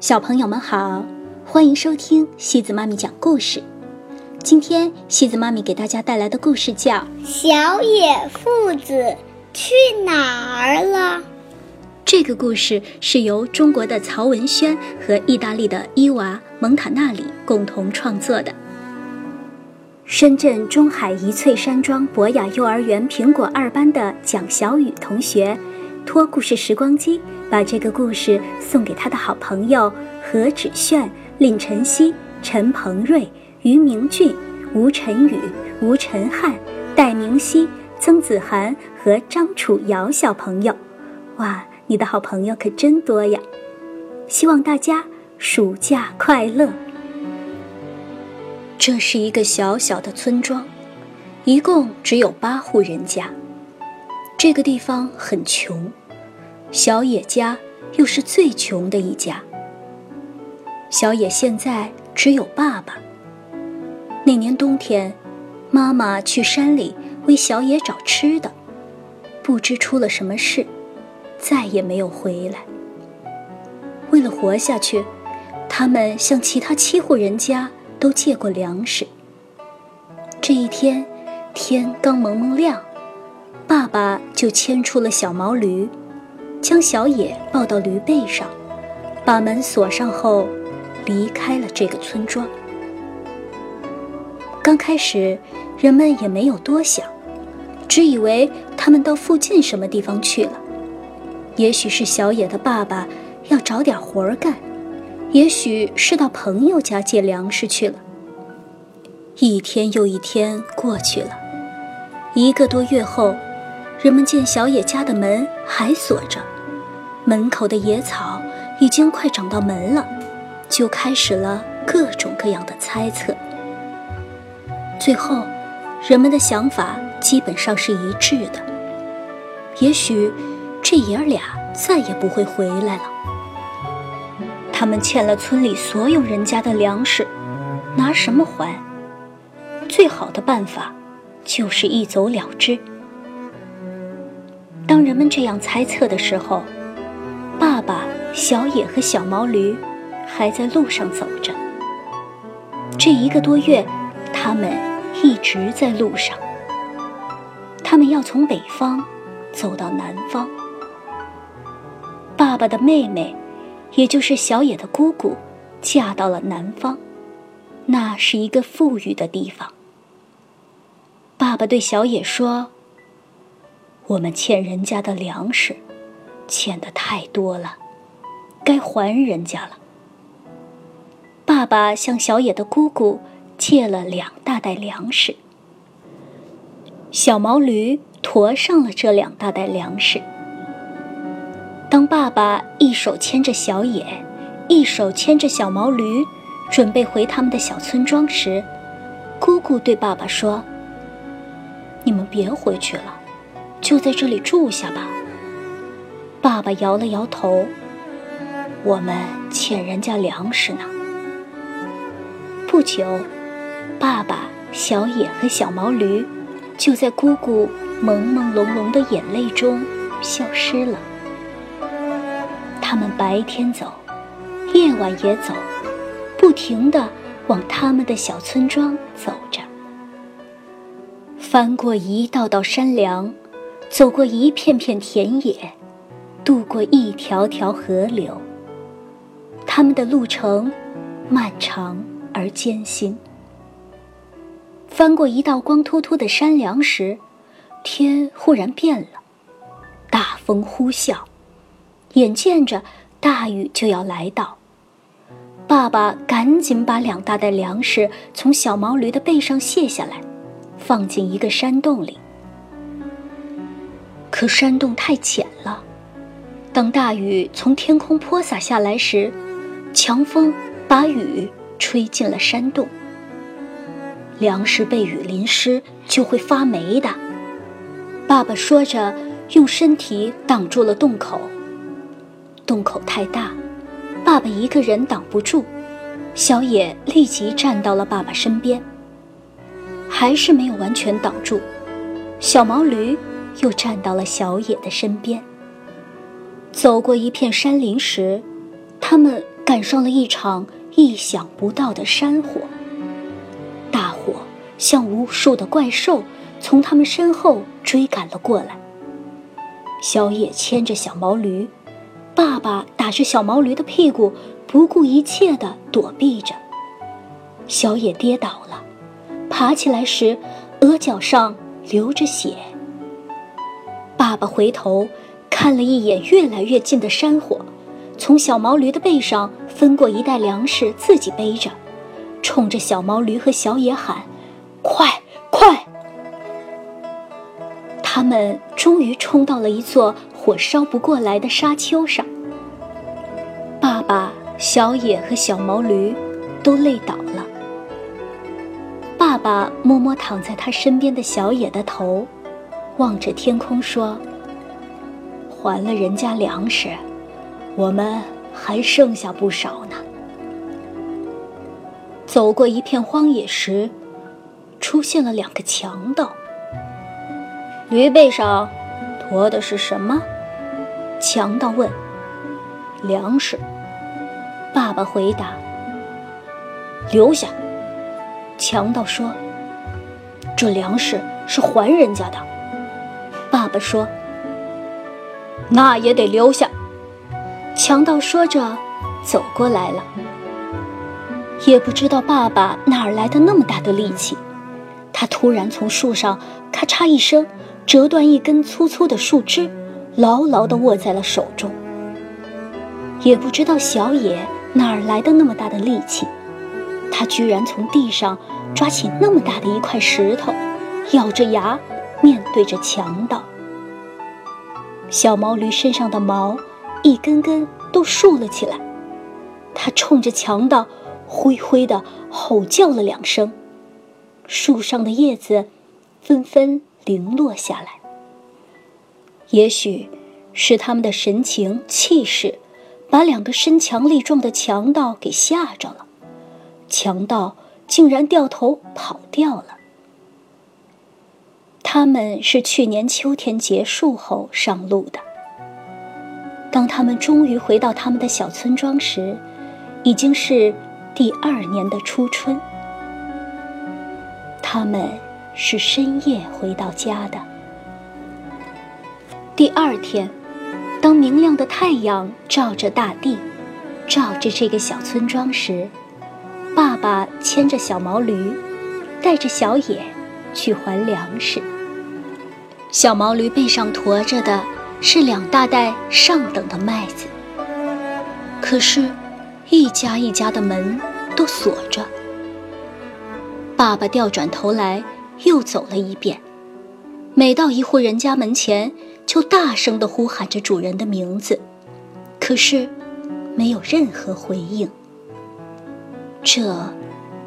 小朋友们好，欢迎收听西子妈咪讲故事。今天西子妈咪给大家带来的故事叫《小野父子去哪儿了》。这个故事是由中国的曹文轩和意大利的伊娃·蒙塔纳里共同创作的。深圳中海一翠山庄博雅幼儿园苹果二班的蒋小雨同学，托故事时光机。把这个故事送给他的好朋友何芷炫、令晨曦、陈鹏瑞、于明俊、吴晨宇、吴晨汉、戴明熙、曾子涵和张楚瑶小朋友。哇，你的好朋友可真多呀！希望大家暑假快乐。这是一个小小的村庄，一共只有八户人家。这个地方很穷。小野家又是最穷的一家。小野现在只有爸爸。那年冬天，妈妈去山里为小野找吃的，不知出了什么事，再也没有回来。为了活下去，他们向其他七户人家都借过粮食。这一天，天刚蒙蒙亮，爸爸就牵出了小毛驴。将小野抱到驴背上，把门锁上后，离开了这个村庄。刚开始，人们也没有多想，只以为他们到附近什么地方去了。也许是小野的爸爸要找点活儿干，也许是到朋友家借粮食去了。一天又一天过去了，一个多月后。人们见小野家的门还锁着，门口的野草已经快长到门了，就开始了各种各样的猜测。最后，人们的想法基本上是一致的：也许这爷儿俩再也不会回来了。他们欠了村里所有人家的粮食，拿什么还？最好的办法就是一走了之。当人们这样猜测的时候，爸爸、小野和小毛驴还在路上走着。这一个多月，他们一直在路上。他们要从北方走到南方。爸爸的妹妹，也就是小野的姑姑，嫁到了南方，那是一个富裕的地方。爸爸对小野说。我们欠人家的粮食，欠的太多了，该还人家了。爸爸向小野的姑姑借了两大袋粮食，小毛驴驮上了这两大袋粮食。当爸爸一手牵着小野，一手牵着小毛驴，准备回他们的小村庄时，姑姑对爸爸说：“你们别回去了。”就在这里住下吧。爸爸摇了摇头。我们欠人家粮食呢。不久，爸爸、小野和小毛驴就在姑姑朦朦胧胧的眼泪中消失了。他们白天走，夜晚也走，不停地往他们的小村庄走着，翻过一道道山梁。走过一片片田野，渡过一条条河流。他们的路程漫长而艰辛。翻过一道光秃秃的山梁时，天忽然变了，大风呼啸，眼见着大雨就要来到。爸爸赶紧把两大袋粮食从小毛驴的背上卸下来，放进一个山洞里。可山洞太浅了，当大雨从天空泼洒下来时，强风把雨吹进了山洞。粮食被雨淋湿就会发霉的。爸爸说着，用身体挡住了洞口。洞口太大，爸爸一个人挡不住。小野立即站到了爸爸身边，还是没有完全挡住。小毛驴。又站到了小野的身边。走过一片山林时，他们赶上了一场意想不到的山火。大火像无数的怪兽从他们身后追赶了过来。小野牵着小毛驴，爸爸打着小毛驴的屁股，不顾一切地躲避着。小野跌倒了，爬起来时，额角上流着血。爸爸回头看了一眼越来越近的山火，从小毛驴的背上分过一袋粮食，自己背着，冲着小毛驴和小野喊：“快快！”他们终于冲到了一座火烧不过来的沙丘上。爸爸、小野和小毛驴都累倒了。爸爸摸摸躺在他身边的小野的头，望着天空说：“还了人家粮食，我们还剩下不少呢。”走过一片荒野时，出现了两个强盗。驴背上驮的是什么？强盗问。粮食。爸爸回答。留下。强盗说。这粮食是还人家的。爸爸说。那也得留下。强盗说着，走过来了。也不知道爸爸哪儿来的那么大的力气，他突然从树上咔嚓一声。折断一根粗粗的树枝，牢牢地握在了手中。也不知道小野哪儿来的那么大的力气，他居然从地上抓起那么大的一块石头，咬着牙面对着强盗。小毛驴身上的毛一根根都竖了起来，它冲着强盗灰灰的吼叫了两声，树上的叶子纷纷。零落下来，也许是他们的神情气势，把两个身强力壮的强盗给吓着了。强盗竟然掉头跑掉了。他们是去年秋天结束后上路的。当他们终于回到他们的小村庄时，已经是第二年的初春。他们。是深夜回到家的。第二天，当明亮的太阳照着大地，照着这个小村庄时，爸爸牵着小毛驴，带着小野去还粮食。小毛驴背上驮着的是两大袋上等的麦子。可是，一家一家的门都锁着。爸爸调转头来。又走了一遍，每到一户人家门前，就大声地呼喊着主人的名字，可是没有任何回应。这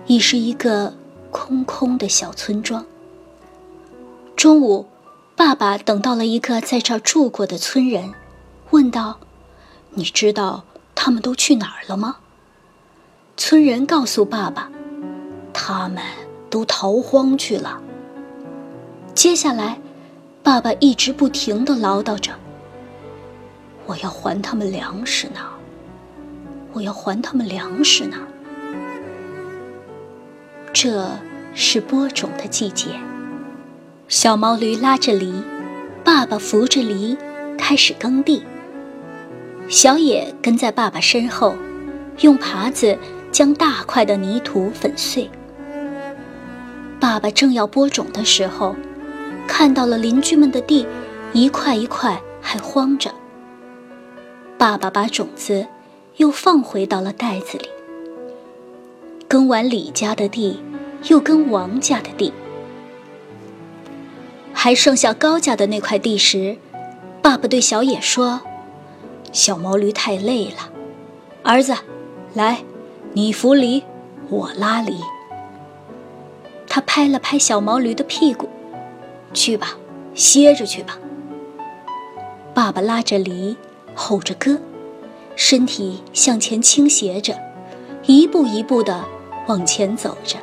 已是一个空空的小村庄。中午，爸爸等到了一个在这儿住过的村人，问道：“你知道他们都去哪儿了吗？”村人告诉爸爸：“他们。”都逃荒去了。接下来，爸爸一直不停的唠叨着：“我要还他们粮食呢，我要还他们粮食呢。”这是播种的季节，小毛驴拉着犁，爸爸扶着犁，开始耕地。小野跟在爸爸身后，用耙子将大块的泥土粉碎。爸爸正要播种的时候，看到了邻居们的地，一块一块还荒着。爸爸把种子又放回到了袋子里。耕完李家的地，又耕王家的地，还剩下高家的那块地时，爸爸对小野说：“小毛驴太累了，儿子，来，你扶犁，我拉犁。”他拍了拍小毛驴的屁股，去吧，歇着去吧。爸爸拉着犁，吼着歌，身体向前倾斜着，一步一步地往前走着。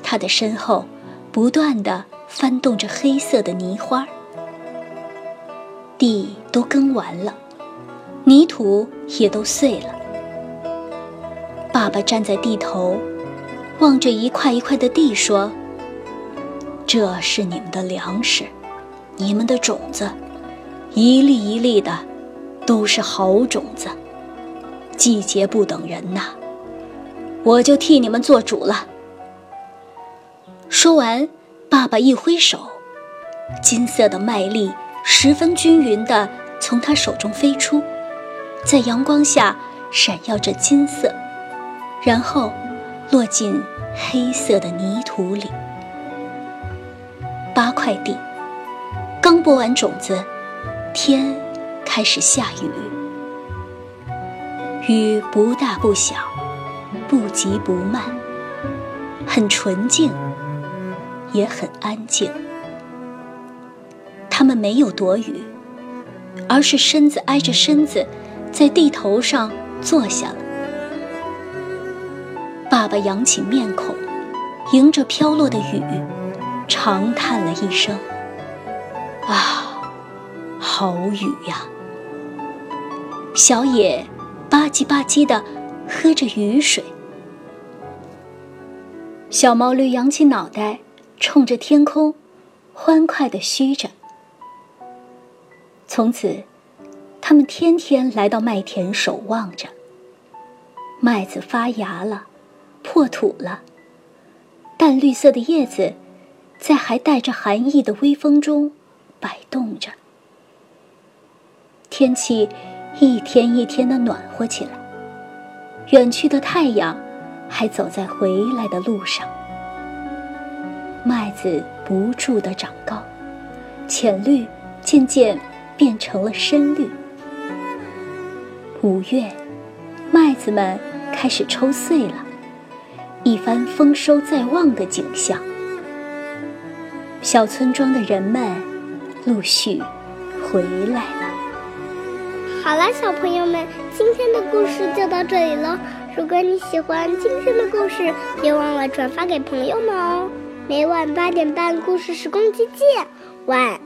他的身后不断地翻动着黑色的泥花。地都耕完了，泥土也都碎了，爸爸站在地头，望着一块一块的地说：“这是你们的粮食，你们的种子，一粒一粒的，都是好种子。季节不等人呐，我就替你们做主了。”说完，爸爸一挥手，金色的麦粒十分均匀地从他手中飞出，在阳光下闪耀着金色，然后落进黑色的泥土里。八块地，刚播完种子，天开始下雨。雨不大不小，不急不慢，很纯净。也很安静。他们没有躲雨，而是身子挨着身子，在地头上坐下了。爸爸扬起面孔，迎着飘落的雨，长叹了一声：“啊，好雨呀！”小野吧唧吧唧的喝着雨水。小毛驴扬起脑袋。冲着天空，欢快地嘘着。从此，他们天天来到麦田守望着。麦子发芽了，破土了，淡绿色的叶子在还带着寒意的微风中摆动着。天气一天一天的暖和起来，远去的太阳还走在回来的路上。麦子不住地长高，浅绿渐渐变成了深绿。五月，麦子们开始抽穗了，一番丰收在望的景象。小村庄的人们陆续回来了。好了，小朋友们，今天的故事就到这里了。如果你喜欢今天的故事，别忘了转发给朋友们哦。每晚八点半，故事时光机见，晚。